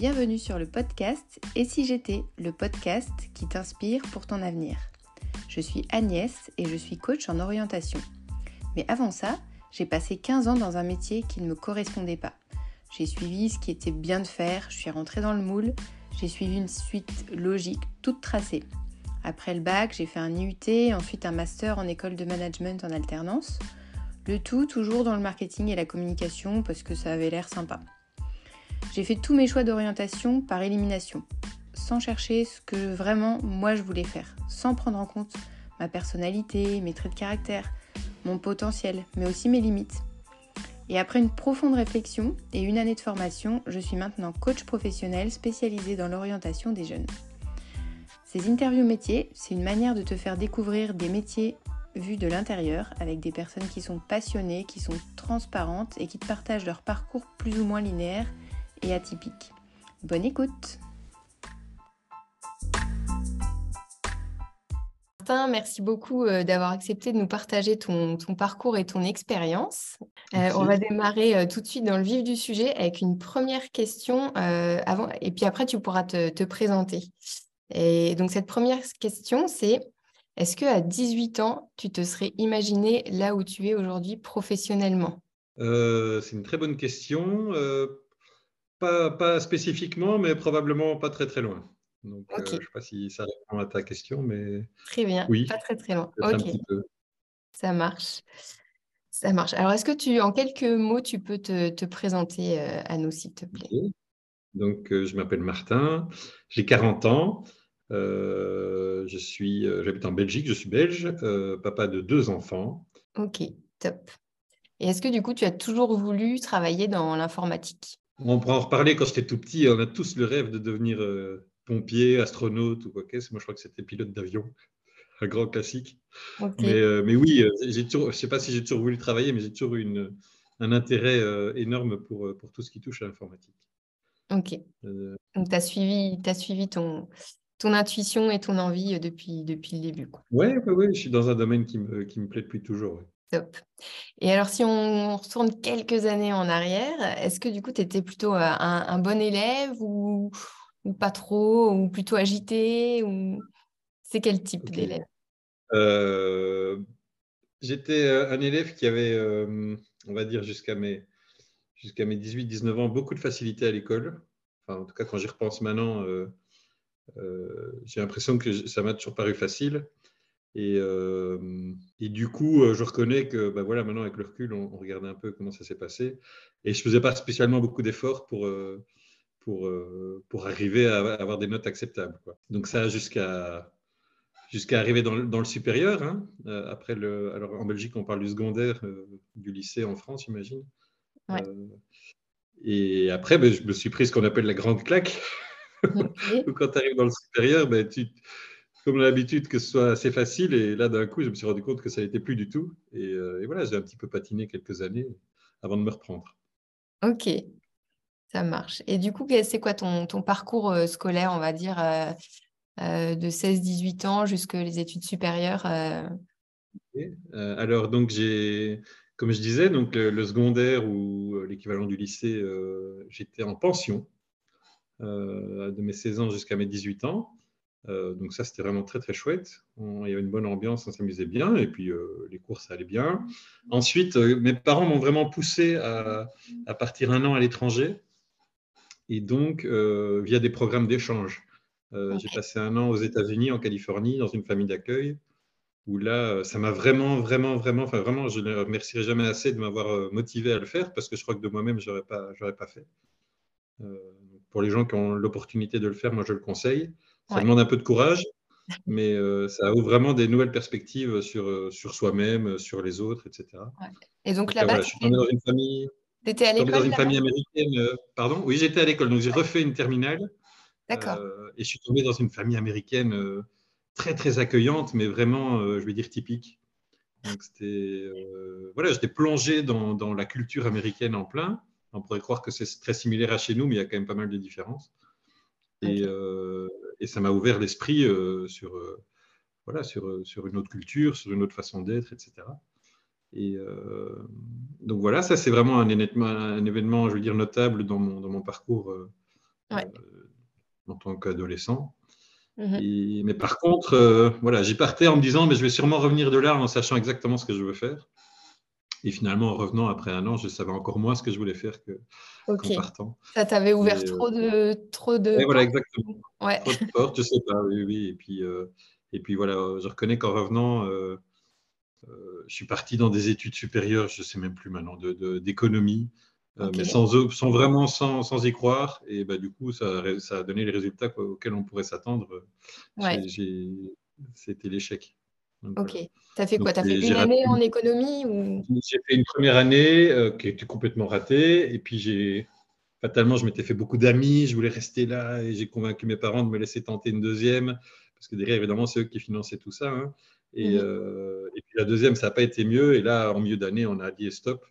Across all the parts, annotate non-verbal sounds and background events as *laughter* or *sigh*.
Bienvenue sur le podcast Et si j'étais, le podcast qui t'inspire pour ton avenir. Je suis Agnès et je suis coach en orientation. Mais avant ça, j'ai passé 15 ans dans un métier qui ne me correspondait pas. J'ai suivi ce qui était bien de faire, je suis rentrée dans le moule, j'ai suivi une suite logique toute tracée. Après le bac, j'ai fait un IUT, ensuite un master en école de management en alternance. Le tout toujours dans le marketing et la communication parce que ça avait l'air sympa. J'ai fait tous mes choix d'orientation par élimination, sans chercher ce que vraiment moi je voulais faire, sans prendre en compte ma personnalité, mes traits de caractère, mon potentiel, mais aussi mes limites. Et après une profonde réflexion et une année de formation, je suis maintenant coach professionnel spécialisé dans l'orientation des jeunes. Ces interviews métiers, c'est une manière de te faire découvrir des métiers vus de l'intérieur avec des personnes qui sont passionnées, qui sont transparentes et qui te partagent leur parcours plus ou moins linéaire et atypique. Bonne écoute Martin, merci beaucoup euh, d'avoir accepté de nous partager ton, parcours et ton expérience. Euh, on va démarrer euh, tout de suite dans le vif du sujet avec une première question avant, et puis après tu pourras te, te, présenter. Et donc cette première question, c'est est-ce que à 18 ans, tu te serais imaginé là où tu es aujourd'hui professionnellement? C'est une très bonne question. Pas, spécifiquement, mais probablement pas très très loin. Donc, euh, je ne sais pas si ça répond à ta question, mais. Très bien, oui, pas très très loin. Ça marche. Ça marche. Alors, est-ce que tu, en quelques mots, tu peux te, présenter euh, à nous, s'il te plaît? Donc, euh, je m'appelle Martin, j'ai 40 ans. je suis, j'habite en Belgique, je suis belge, papa de deux enfants. Ok, top. Et est-ce que du coup, tu as toujours voulu travailler dans l'informatique? On pourra en reparler quand j'étais tout petit. On a tous le rêve de devenir euh, pompier, astronaute ou quoi que ce Moi, je crois que c'était pilote d'avion, un grand classique. Euh, mais, oui, euh, j'ai toujours, je ne sais pas si j'ai toujours voulu travailler, mais j'ai toujours eu un intérêt énorme pour, pour tout ce qui touche à l'informatique. Ok. Donc, tu as suivi, as suivi ton, ton intuition et ton envie depuis, depuis le début. Oui, ouais, ouais, je suis dans un domaine qui me, qui me plaît depuis toujours. Top. Et alors, si on retourne quelques années en arrière, est-ce que du coup, tu étais plutôt un, bon élève ou, pas trop, ou plutôt agité ou... C'est quel type d'élève? Euh, J'étais un élève qui avait, on va dire, jusqu'à mes, jusqu'à mes 18-19 ans, beaucoup de facilité à l'école. Enfin, en tout cas, quand j'y repense maintenant, j'ai l'impression que ça m'a toujours paru facile. Et, euh, et, du coup, euh, je reconnais que bah voilà, maintenant, avec le recul, on, regarde un peu comment ça s'est passé. Et je ne faisais pas spécialement beaucoup d'efforts pour, euh, pour, pour arriver à avoir des notes acceptables. Quoi. Donc ça, jusqu'à jusqu'à arriver dans le, dans le supérieur. Hein. après le, alors en Belgique, on parle du secondaire, du lycée en France, j'imagine. Ouais. et après, ben, je me suis pris ce qu'on appelle la grande claque. *laughs* Quand tu arrives dans le supérieur, ben, tu comme l'habitude que ce soit assez facile. Et là, d'un coup, je me suis rendu compte que ça n'était plus du tout. Euh, et, voilà, j'ai un petit peu patiné quelques années avant de me reprendre. Ok, ça marche. Et du coup, c'est quoi ton, ton, parcours euh, scolaire, on va dire, euh, de 16-18 ans jusqu'aux les études supérieures Alors, donc, j'ai, comme je disais, donc, le, secondaire ou l'équivalent du lycée, j'étais en pension de mes 16 ans jusqu'à mes 18 ans. Euh, donc ça, c'était vraiment très très chouette. il y avait une bonne ambiance, on s'amusait bien, et puis euh, les cours, ça allait bien. Ensuite, euh, mes parents m'ont vraiment poussé à, partir un an à l'étranger, et donc via des programmes d'échange. J'ai passé un an aux États-Unis, en Californie, dans une famille d'accueil, où là, ça m'a vraiment, vraiment, vraiment, enfin vraiment, je ne remercierai jamais assez de m'avoir motivé à le faire, parce que je crois que de moi-même, je n'aurais pas, pas fait. pour les gens qui ont l'opportunité de le faire, moi, je le conseille. Ça demande un peu de courage, mais euh, ça ouvre vraiment des nouvelles perspectives sur, euh, sur soi-même, euh, sur les autres, etc. Et donc là-bas, je suis tombé dans une famille. À l'école dans une famille américaine. pardon? Oui, j'étais à l'école. Donc j'ai refait une terminale. D'accord. et je suis tombé dans une famille américaine très très accueillante, mais vraiment, je vais dire typique. Donc c'était voilà, j'étais plongé dans, dans, la culture américaine en plein. On pourrait croire que c'est très similaire à chez nous, mais il y a quand même pas mal de différences. Et, et ça m'a ouvert l'esprit euh, sur, euh, voilà, sur, euh, sur une autre culture, sur une autre façon d'être, etc. Et donc voilà, ça c'est vraiment un, un, événement, je veux dire, notable dans mon, dans mon parcours en tant qu'adolescent. Mmh mais par contre, voilà, j'y partais en me disant, mais je vais sûrement revenir de là en sachant exactement ce que je veux faire. Et finalement, en revenant après un an, je savais encore moins ce que je voulais faire que, qu'en partant. Ça t'avait ouvert trop de, trop de. voilà, exactement. Ouais. Trop de portes, je sais pas. Oui, oui. Et puis, et puis voilà, je reconnais qu'en revenant, euh, je suis parti dans des études supérieures, je ne sais même plus maintenant, d'économie, de, euh, mais sans, sans, vraiment sans, sans, y croire. Et bah, du coup, ça, ça, a donné les résultats auxquels on pourrait s'attendre. C'était l'échec. Ok. Tu as fait quoi? Tu as fait une année en économie ou... J'ai fait une première année euh, qui était complètement ratée. Et puis, j'ai fatalement, je m'étais fait beaucoup d'amis. Je voulais rester là et j'ai convaincu mes parents de me laisser tenter une deuxième. Parce que derrière, évidemment, c'est eux qui finançaient tout ça. Hein. Et, mmh euh, et, puis la deuxième, ça n'a pas été mieux. Et là, en milieu d'année, on a dit stop.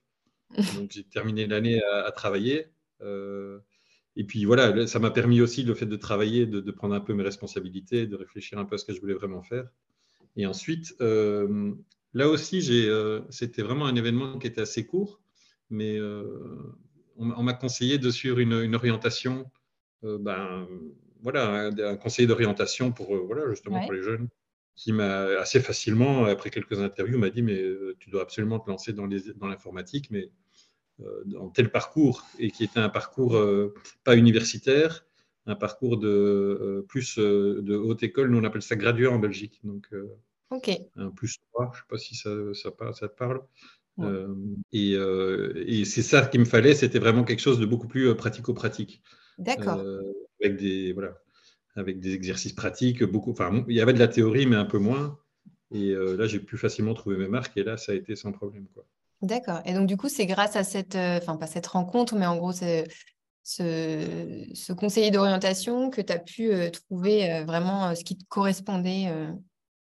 *laughs* Donc j'ai terminé l'année à, travailler. Euh, et puis voilà, ça m'a permis aussi le fait de travailler, de, prendre un peu mes responsabilités, de réfléchir un peu à ce que je voulais vraiment faire. Et ensuite, euh, là aussi, c'était vraiment un événement qui était assez court, mais on, m'a conseillé de suivre une, orientation, ben, voilà, un, conseiller d'orientation pour, voilà, justement pour les jeunes qui m'a assez facilement, après quelques interviews, m'a dit mais euh, tu dois absolument te lancer dans l'informatique, mais euh, dans tel parcours, et qui était un parcours euh, pas universitaire, un parcours de plus de haute école, nous on appelle ça gradué en Belgique, donc un plus 3, je ne sais pas si ça, ça, ça te parle. et, et c'est ça qu'il me fallait, c'était vraiment quelque chose de beaucoup plus pratico-pratique. D'accord. avec des voilà, avec des exercices pratiques. Beaucoup, enfin, il y avait de la théorie, mais un peu moins. Et euh, là, j'ai pu facilement trouver mes marques. Et là, ça a été sans problème. D'accord. Et donc, du coup, c'est grâce à cette, euh, enfin, pas cette rencontre, mais en gros, ce, ce conseiller d'orientation que tu as pu euh, trouver vraiment ce qui te correspondait.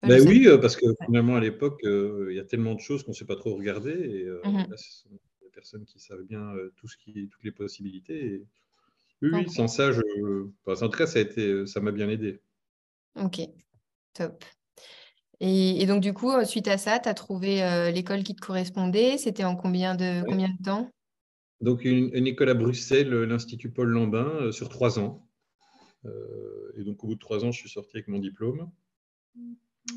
Ben oui, parce que finalement, à l'époque, il y a tellement de choses qu'on ne sait pas trop regarder. Et mmh là, ce sont des personnes qui savent bien tout ce qui, toutes les possibilités. Et oui, sans ça, je... en tout cas, ça, a été... ça m'a bien aidé. Ok, top. Et, donc, du coup, suite à ça, tu as trouvé euh, l'école qui te correspondait. C'était en combien de, combien de temps? Donc, une, école à Bruxelles, l'Institut Paul Lambin, euh, sur trois ans. Euh, et donc, au bout de trois ans, je suis sorti avec mon diplôme.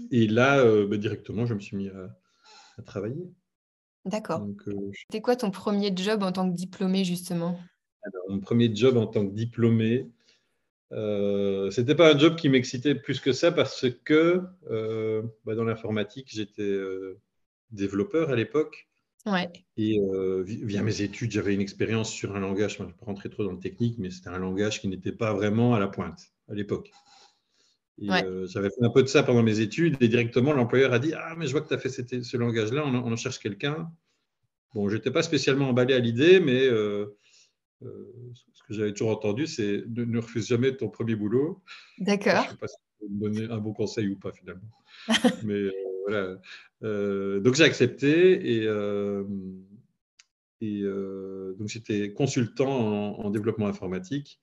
Et là, bah, directement, je me suis mis à, travailler. D'accord. C'était quoi ton premier job en tant que diplômé, justement? Mon premier job en tant que diplômé, euh, c'était pas un job qui m'excitait plus que ça parce que euh, bah, dans l'informatique, j'étais euh, développeur à l'époque. Et euh, via mes études, j'avais une expérience sur un langage, je ne vais pas rentrer trop dans le technique, mais c'était un langage qui n'était pas vraiment à la pointe à l'époque. J'avais fait un peu de ça pendant mes études et directement l'employeur a dit Ah, mais je vois que tu as fait ce langage-là, on, en cherche quelqu'un. Bon, je n'étais pas spécialement emballé à l'idée, mais euh, ce que j'avais toujours entendu, c'est ne, ne, refuse jamais ton premier boulot. D'accord. Je ne sais pas si tu me donner un bon conseil ou pas finalement. *laughs* Mais euh, voilà. Euh, donc j'ai accepté et, et donc j'étais consultant en, développement informatique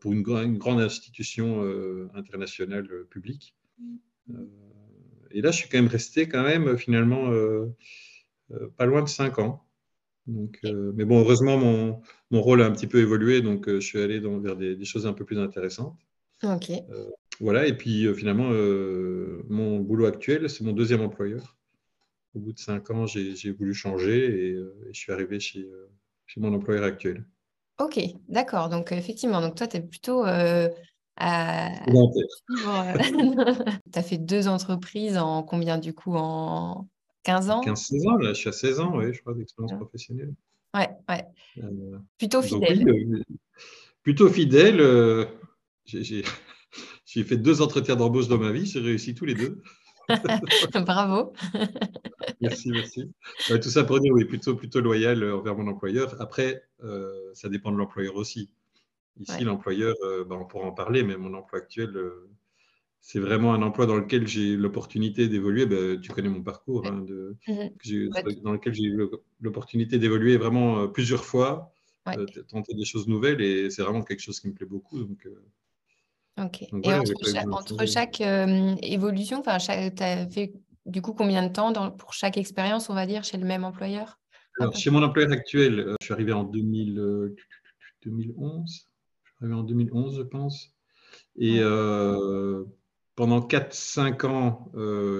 pour une, une grande institution internationale publique. et là, je suis quand même resté quand même finalement pas loin de cinq ans. Donc, euh, mais bon, heureusement, mon, mon, rôle a un petit peu évolué, donc euh, je suis allé dans, vers des, choses un peu plus intéressantes. Ok. Euh, voilà, et puis finalement, mon boulot actuel, c'est mon deuxième employeur. Au bout de cinq ans, j'ai voulu changer et, je suis arrivé chez, chez, mon employeur actuel. Ok, d'accord. Donc, effectivement, donc toi, tu es plutôt à... tu *laughs* as fait deux entreprises en combien du coup en 15 ans? 15-16 ans, là, je suis à 16 ans, oui, je crois, d'expérience professionnelle. Ouais, ouais. Euh, plutôt fidèle. Euh, plutôt fidèle. Euh, *laughs* j'ai fait deux entretiens d'embauche dans ma vie, j'ai réussi tous les deux. *laughs* Bravo. Merci, merci. tout ça pour dire, oui, plutôt, plutôt loyal envers mon employeur. Après, ça dépend de l'employeur aussi. Ici, l'employeur, bah, on pourra en parler, mais mon emploi actuel, c'est vraiment un emploi dans lequel j'ai l'opportunité d'évoluer. Ben, tu connais mon parcours, hein, de, mmh dans lequel j'ai eu l'opportunité d'évoluer vraiment euh, plusieurs fois, euh, tenter des choses nouvelles, et c'est vraiment quelque chose qui me plaît beaucoup. Donc, euh, ok. et entre, chaque, évolution, tu as fait du coup combien de temps pour chaque expérience, on va dire, chez le même employeur? Alors, chez mon employeur actuel, je suis arrivé en 2000, 2011. arrivé en 2011, je pense. Et pendant 4-5 ans,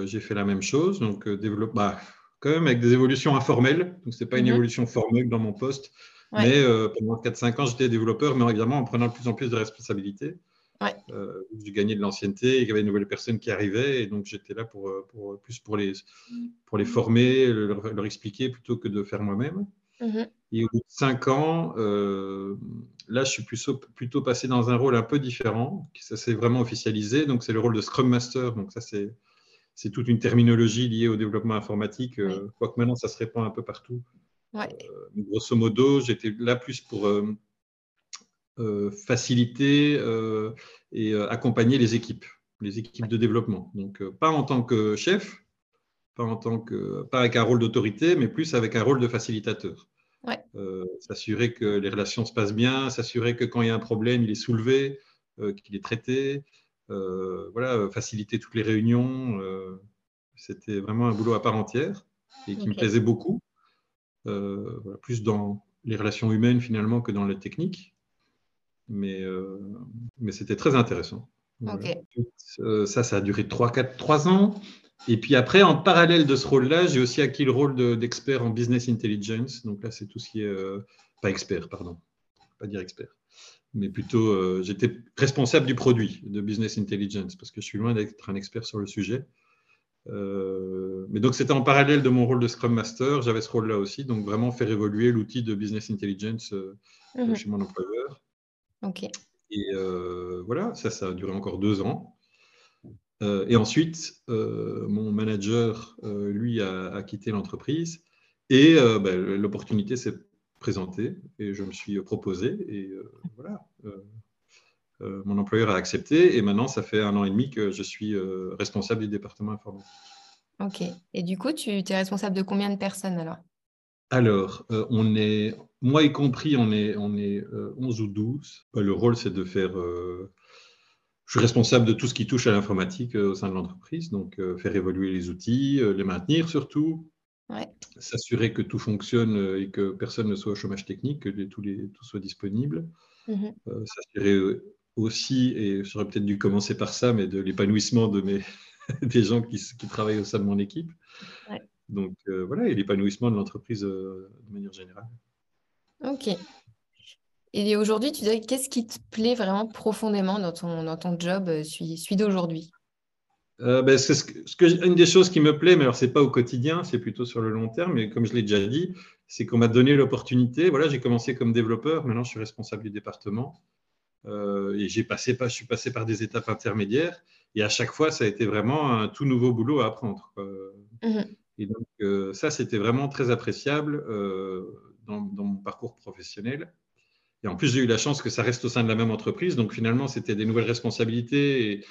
j'ai fait la même chose. Donc, développe, bah, quand même avec des évolutions informelles. Donc, ce n'est pas une mhm. évolution formelle dans mon poste. Mais pendant 4-5 ans, j'étais développeur, mais évidemment en prenant de plus en plus de responsabilités. Euh, j'ai gagné de l'ancienneté, il y avait de nouvelles personnes qui arrivaient, et donc j'étais là pour, pour, plus pour les, pour les former, leur, expliquer plutôt que de faire moi-même. Mm-hmm. Et au bout de cinq ans, euh, là, je suis plutôt, plutôt passé dans un rôle un peu différent, ça s'est vraiment officialisé, donc c'est le rôle de Scrum Master, donc ça c'est c'est toute une terminologie liée au développement informatique, euh, quoique maintenant ça se répand un peu partout. grosso modo, j'étais là plus pour euh, faciliter euh, et euh, accompagner les équipes, les équipes de développement. Donc, pas en tant que chef, pas, en tant que, pas avec un rôle d'autorité, mais plus avec un rôle de facilitateur. s'assurer que les relations se passent bien, s'assurer que quand il y a un problème, il est soulevé, qu'il est traité, voilà, faciliter toutes les réunions. C'était vraiment un boulot à part entière et qui me plaisait beaucoup, plus dans les relations humaines finalement que dans la technique mais, euh, mais c'était très intéressant. Euh, ça, ça a duré 3, 4, 3 ans. Et puis après, en parallèle de ce rôle-là, j'ai aussi acquis le rôle d'expert en business intelligence. Donc là, c'est tout ce qui est. Euh, pas expert, pardon. Pas dire expert. Mais plutôt, j'étais responsable du produit de business intelligence parce que je suis loin d'être un expert sur le sujet. mais donc, c'était en parallèle de mon rôle de Scrum Master. J'avais ce rôle-là aussi. Donc, vraiment faire évoluer l'outil de business intelligence mhm. chez mon employeur. Et euh, voilà, ça, ça a duré encore deux ans. Euh, et ensuite, euh, mon manager, lui, a, quitté l'entreprise et ben, l'opportunité s'est présentée et je me suis proposé. Et voilà, mon employeur a accepté et maintenant, ça fait un an et demi que je suis responsable du département informatique. Ok. Et du coup, tu es responsable de combien de personnes alors? Alors, euh, on est, moi y compris, on est, on est 11 euh, ou 12. Euh, le rôle, c'est de faire. je suis responsable de tout ce qui touche à l'informatique au sein de l'entreprise, donc faire évoluer les outils, les maintenir surtout, s'assurer que tout fonctionne et que personne ne soit au chômage technique, que tout, les, tout soit disponible. Mmh s'assurer aussi, et j'aurais peut-être dû commencer par ça, mais de l'épanouissement de mes, *laughs* des gens qui, qui, travaillent au sein de mon équipe. Donc euh, voilà, et l'épanouissement de l'entreprise euh, de manière générale. Ok. Et aujourd'hui, tu dirais qu'est-ce qui te plaît vraiment profondément dans ton, dans ton job euh, celui, d'aujourd'hui? Ben, ce que, une des choses qui me plaît, mais alors c'est pas au quotidien, c'est plutôt sur le long terme, mais comme je l'ai déjà dit, c'est qu'on m'a donné l'opportunité. Voilà, j'ai commencé comme développeur, maintenant je suis responsable du département. et j'ai passé, je suis passé par des étapes intermédiaires. Et à chaque fois, ça a été vraiment un tout nouveau boulot à apprendre. Et donc, euh, ça, c'était vraiment très appréciable euh, dans, mon parcours professionnel. Et en plus, j'ai eu la chance que ça reste au sein de la même entreprise. Donc, finalement, c'était des nouvelles responsabilités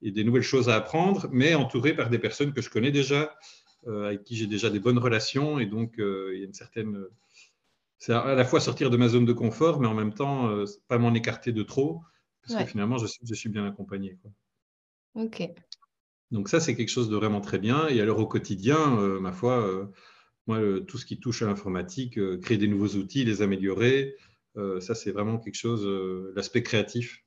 et, des nouvelles choses à apprendre, mais entouré par des personnes que je connais déjà, euh, avec qui j'ai déjà des bonnes relations. Et donc, il y a une certaine. C'est à la fois sortir de ma zone de confort, mais en même temps, pas m'en écarter de trop, parce que finalement, je, je, suis bien accompagné. Quoi. Ok. Donc ça, c'est quelque chose de vraiment très bien. Et alors au quotidien, euh, ma foi, euh, moi, tout ce qui touche à l'informatique, euh, créer des nouveaux outils, les améliorer, ça, c'est vraiment quelque chose, l'aspect créatif,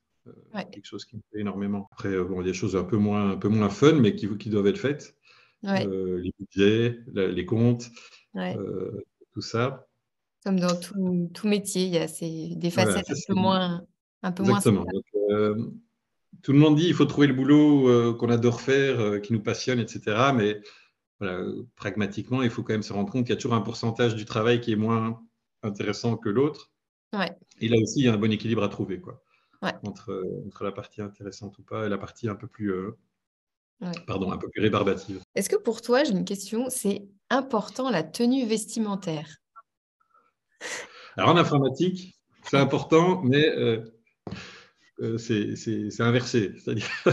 quelque chose qui me plaît énormément. Après, bon, il y a des choses un peu moins, un peu moins fun, mais qui, qui doivent être faites. les budgets, les comptes, tout ça. Comme dans tout, tout métier, il y a ces, des facettes un, peu moins, un peu Exactement. moins tout le monde dit qu'il faut trouver le boulot euh, qu'on adore faire, euh, qui nous passionne, etc. Mais pragmatiquement, il faut quand même se rendre compte qu'il y a toujours un pourcentage du travail qui est moins intéressant que l'autre. Et là aussi, il y a un bon équilibre à trouver quoi, entre, entre, la partie intéressante ou pas et la partie un peu plus, euh, pardon, un peu plus rébarbative. Est-ce que pour toi, j'ai une question, c'est important la tenue vestimentaire? Alors en informatique, c'est important, mais euh, c'est inversé. C'est-à-dire, *laughs* quand,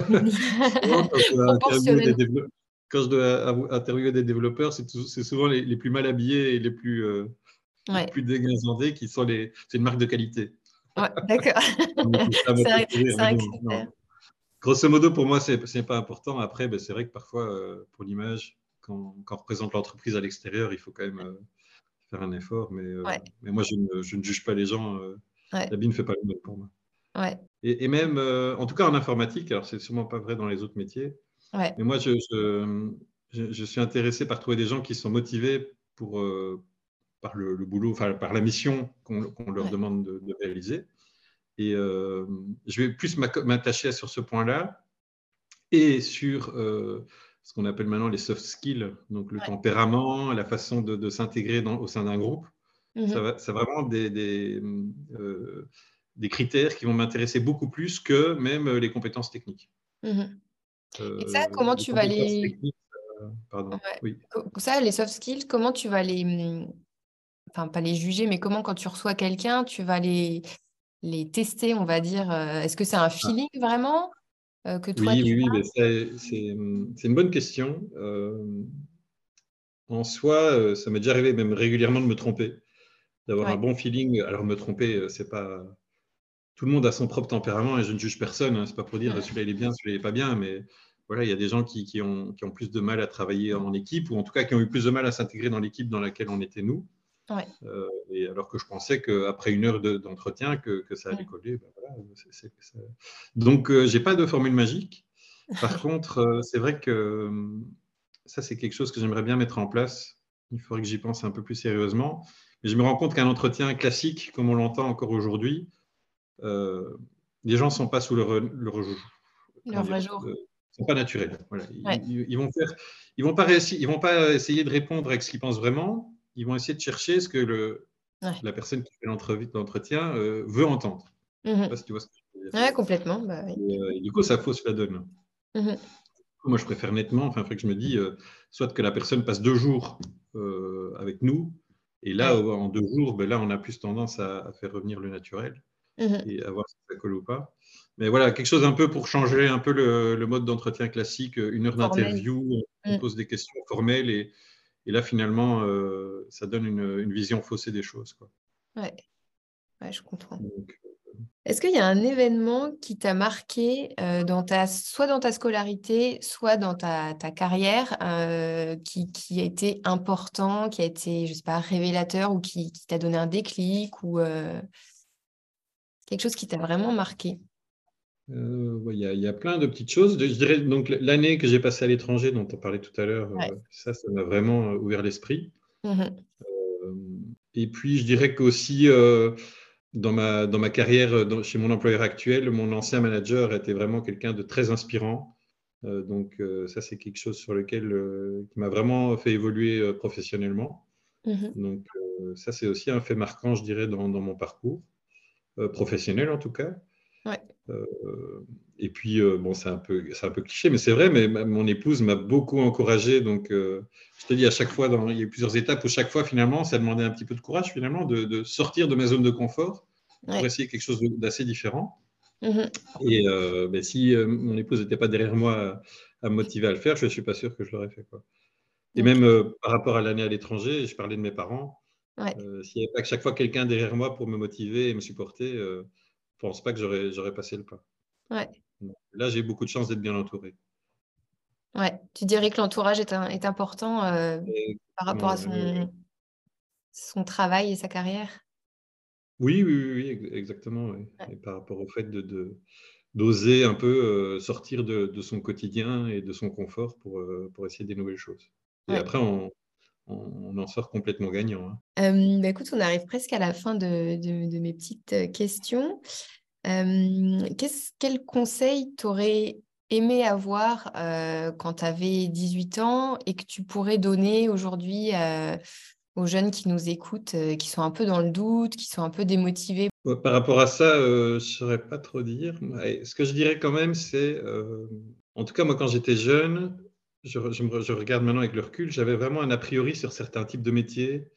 je dois interviewer des développeurs, c'est souvent les, plus mal habillés et les plus, euh, plus dégazandés qui sont les. C'est une marque de qualité. Ouais, d'accord. *laughs* Grosso modo, pour moi, ce n'est pas important. Après, ben, c'est vrai que parfois, euh, pour l'image, quand, quand, on représente l'entreprise à l'extérieur, il faut quand même euh, faire un effort. Mais, mais moi, je ne, je ne, juge pas les gens. L'habit ne fait pas le mal pour moi. Ouais. Et, même, euh, en tout cas en informatique, alors c'est sûrement pas vrai dans les autres métiers, ouais. mais moi, je, je, suis intéressé par trouver des gens qui sont motivés pour, euh, par le, boulot, enfin par la mission qu'on leur demande de, réaliser. Et euh, je vais plus m'attacher sur ce point-là et sur ce qu'on appelle maintenant les soft skills, donc le tempérament, la façon de, s'intégrer au sein d'un groupe. Mm-hmm. C'est vraiment des, des, des critères qui vont m'intéresser beaucoup plus que même les compétences techniques. Mhm. Et ça, comment tu vas les... Euh, pardon. Oui. Ça, les soft skills, comment tu vas les... Mm, enfin, pas les juger, mais comment quand tu reçois quelqu'un, tu vas les, les tester, on va dire. Euh, est-ce que c'est un ah. feeling vraiment euh, que toi, Oui, oui, oui c'est une bonne question. en soi, ça m'est déjà arrivé même régulièrement de me tromper, d'avoir un bon feeling. Alors me tromper, c'est pas tout le monde a son propre tempérament et je ne juge personne. Hein, c'est pas pour dire celui-là il est bien, celui-là il est pas bien, mais voilà, il y a des gens qui, qui, ont, qui, ont, plus de mal à travailler en équipe ou en tout cas qui ont eu plus de mal à s'intégrer dans l'équipe dans laquelle on était nous. Euh, et alors que je pensais qu'après une heure d'entretien que, que, ça allait coller. Ben voilà, Donc euh, j'ai pas de formule magique. Par *laughs* contre, euh, c'est vrai que ça c'est quelque chose que j'aimerais bien mettre en place. Il faudrait que j'y pense un peu plus sérieusement. Mais je me rends compte qu'un entretien classique, comme on l'entend encore aujourd'hui, euh, les gens ne sont pas sous leur, leur, leur vrai jour. Euh, sont pas naturels. Voilà. Ils, ils, vont faire, ils vont pas réussir, ils vont pas essayer de répondre avec ce qu'ils pensent vraiment. Ils vont essayer de chercher ce que le, la personne qui fait l'entretien euh, veut entendre. Mm -hmm. si tu vois ce que je veux dire. Ouais, complètement. Bah, et, du coup, ça fausse la donne. Mm Moi, je préfère nettement, enfin, que je me dis, soit que la personne passe deux jours avec nous, et là, en deux jours, ben là, on a plus tendance à, à faire revenir le naturel. Mmh et à voir si ça colle ou pas. Mais voilà, quelque chose un peu pour changer un peu le, mode d'entretien classique, une heure d'interview, on mmh. pose des questions formelles et, et là finalement, euh, ça donne une, vision faussée des choses. Quoi. Ouais. ouais je comprends. Euh, Est-ce qu'il y a un événement qui t'a marqué euh, dans ta, soit dans ta scolarité, soit dans ta, ta carrière, qui, qui, a été important, qui a été, je sais pas, révélateur ou qui, qui t'a donné un déclic ou Quelque chose qui t'a vraiment marqué euh, Il y, a plein de petites choses. Je dirais donc l'année que j'ai passée à l'étranger, dont on parlait tout à l'heure, euh, ça, ça m'a vraiment euh, ouvert l'esprit. Mmh et puis, je dirais qu'aussi, dans, ma, dans ma carrière chez mon employeur actuel, mon ancien manager était vraiment quelqu'un de très inspirant. donc, ça, c'est quelque chose sur lequel qui m'a vraiment fait évoluer professionnellement. Mmh donc, ça, c'est aussi un fait marquant, je dirais, dans, dans mon parcours. Euh, professionnel en tout cas. Euh, et puis, euh, bon, c'est un, peu, un peu cliché, mais c'est vrai, mais mon épouse m'a beaucoup encouragé. Donc, je te dis, à chaque fois, dans, il y a eu plusieurs étapes où chaque fois, finalement, ça demandait un petit peu de courage, finalement, de, sortir de ma zone de confort pour essayer quelque chose d'assez différent. Mm-hmm. Et ben, si mon épouse n'était pas derrière moi à, me motiver à le faire, je ne suis pas sûr que je l'aurais fait. Quoi. Et même par rapport à l'année à l'étranger, je parlais de mes parents. Euh, s'il n'y avait pas que chaque fois quelqu'un derrière moi pour me motiver et me supporter, euh, je ne pense pas que j'aurais passé le pas. Là, j'ai beaucoup de chance d'être bien entouré. Ouais. Tu dirais que l'entourage est, est, important euh, par rapport à son, son travail et sa carrière? Oui, oui, oui, exactement. Et par rapport au fait de, d'oser un peu sortir de, son quotidien et de son confort pour, pour essayer des nouvelles choses. Et après, on, on, en sort complètement gagnant. Hein. Bah, écoute, on arrive presque à la fin de, mes petites questions. quel conseil t'aurais aimé avoir quand tu avais 18 ans et que tu pourrais donner aujourd'hui aux jeunes qui nous écoutent, qui sont un peu dans le doute, qui sont un peu démotivés? Par rapport à ça, je ne saurais pas trop dire. Ce que je dirais quand même, c'est, en tout cas moi quand j'étais jeune, je, regarde maintenant avec le recul, j'avais vraiment un a priori sur certains types de métiers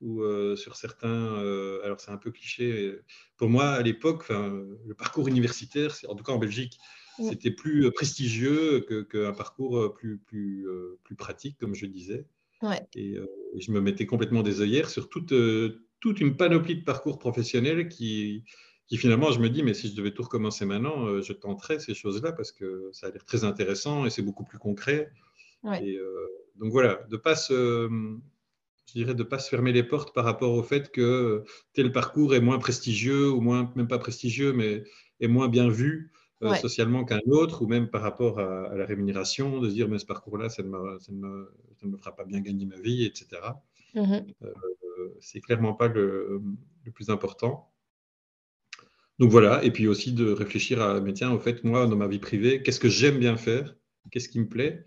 ou euh, sur certains. Euh, alors, c'est un peu cliché. Pour moi, à l'époque, le parcours universitaire, en tout cas en Belgique, c'était plus euh, prestigieux qu'un parcours plus, plus, plus pratique, comme je disais. Et, je me mettais complètement des œillères sur toute, toute une panoplie de parcours professionnels qui, qui finalement, je me dis, mais si je devais tout recommencer maintenant, je tenterais ces choses-là parce que ça a l'air très intéressant et c'est beaucoup plus concret. Et, euh, donc voilà, de pas se, je dirais de ne pas se fermer les portes par rapport au fait que tel parcours est moins prestigieux, ou moins, même pas prestigieux, mais est moins bien vu euh, socialement qu'un autre, ou même par rapport à, la rémunération, de se dire mais ce parcours-là, ça, ça, ne me fera pas bien gagner ma vie, etc. Mmh euh, c'est clairement pas le, plus important. Donc voilà, et puis aussi de réfléchir à, mais tiens, au fait, moi, dans ma vie privée, qu'est-ce que j'aime bien faire, qu'est-ce qui me plaît,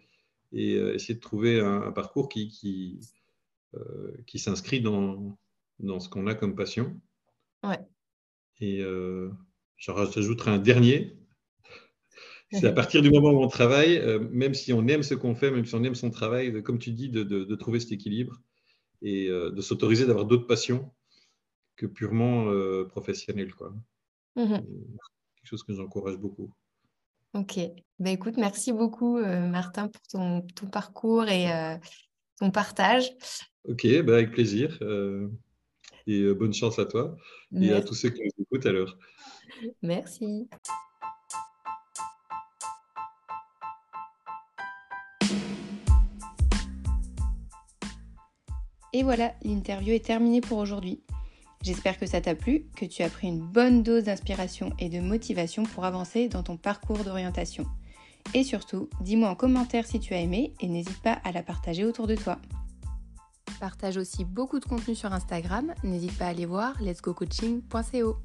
et euh, essayer de trouver un, parcours qui, qui, qui s'inscrit dans, dans ce qu'on a comme passion. Ouais. Et j'ajouterai un dernier, *laughs* c'est à partir du moment où on travaille, euh, même si on aime ce qu'on fait, même si on aime son travail, comme tu dis, de, trouver cet équilibre et euh, de s'autoriser d'avoir d'autres passions que purement euh, professionnelles. Quoi. Mmh quelque chose que j'encourage beaucoup. Ok. Ben écoute, merci beaucoup, Martin, pour ton, parcours et ton partage. Ok, ben avec plaisir. et bonne chance à toi et à tous ceux qui nous écoutent alors. Merci. Et voilà, l'interview est terminée pour aujourd'hui. J'espère que ça t'a plu, que tu as pris une bonne dose d'inspiration et de motivation pour avancer dans ton parcours d'orientation. Et surtout, dis-moi en commentaire si tu as aimé et n'hésite pas à la partager autour de toi. Partage aussi beaucoup de contenu sur Instagram, n'hésite pas à aller voir letsgocoaching.co.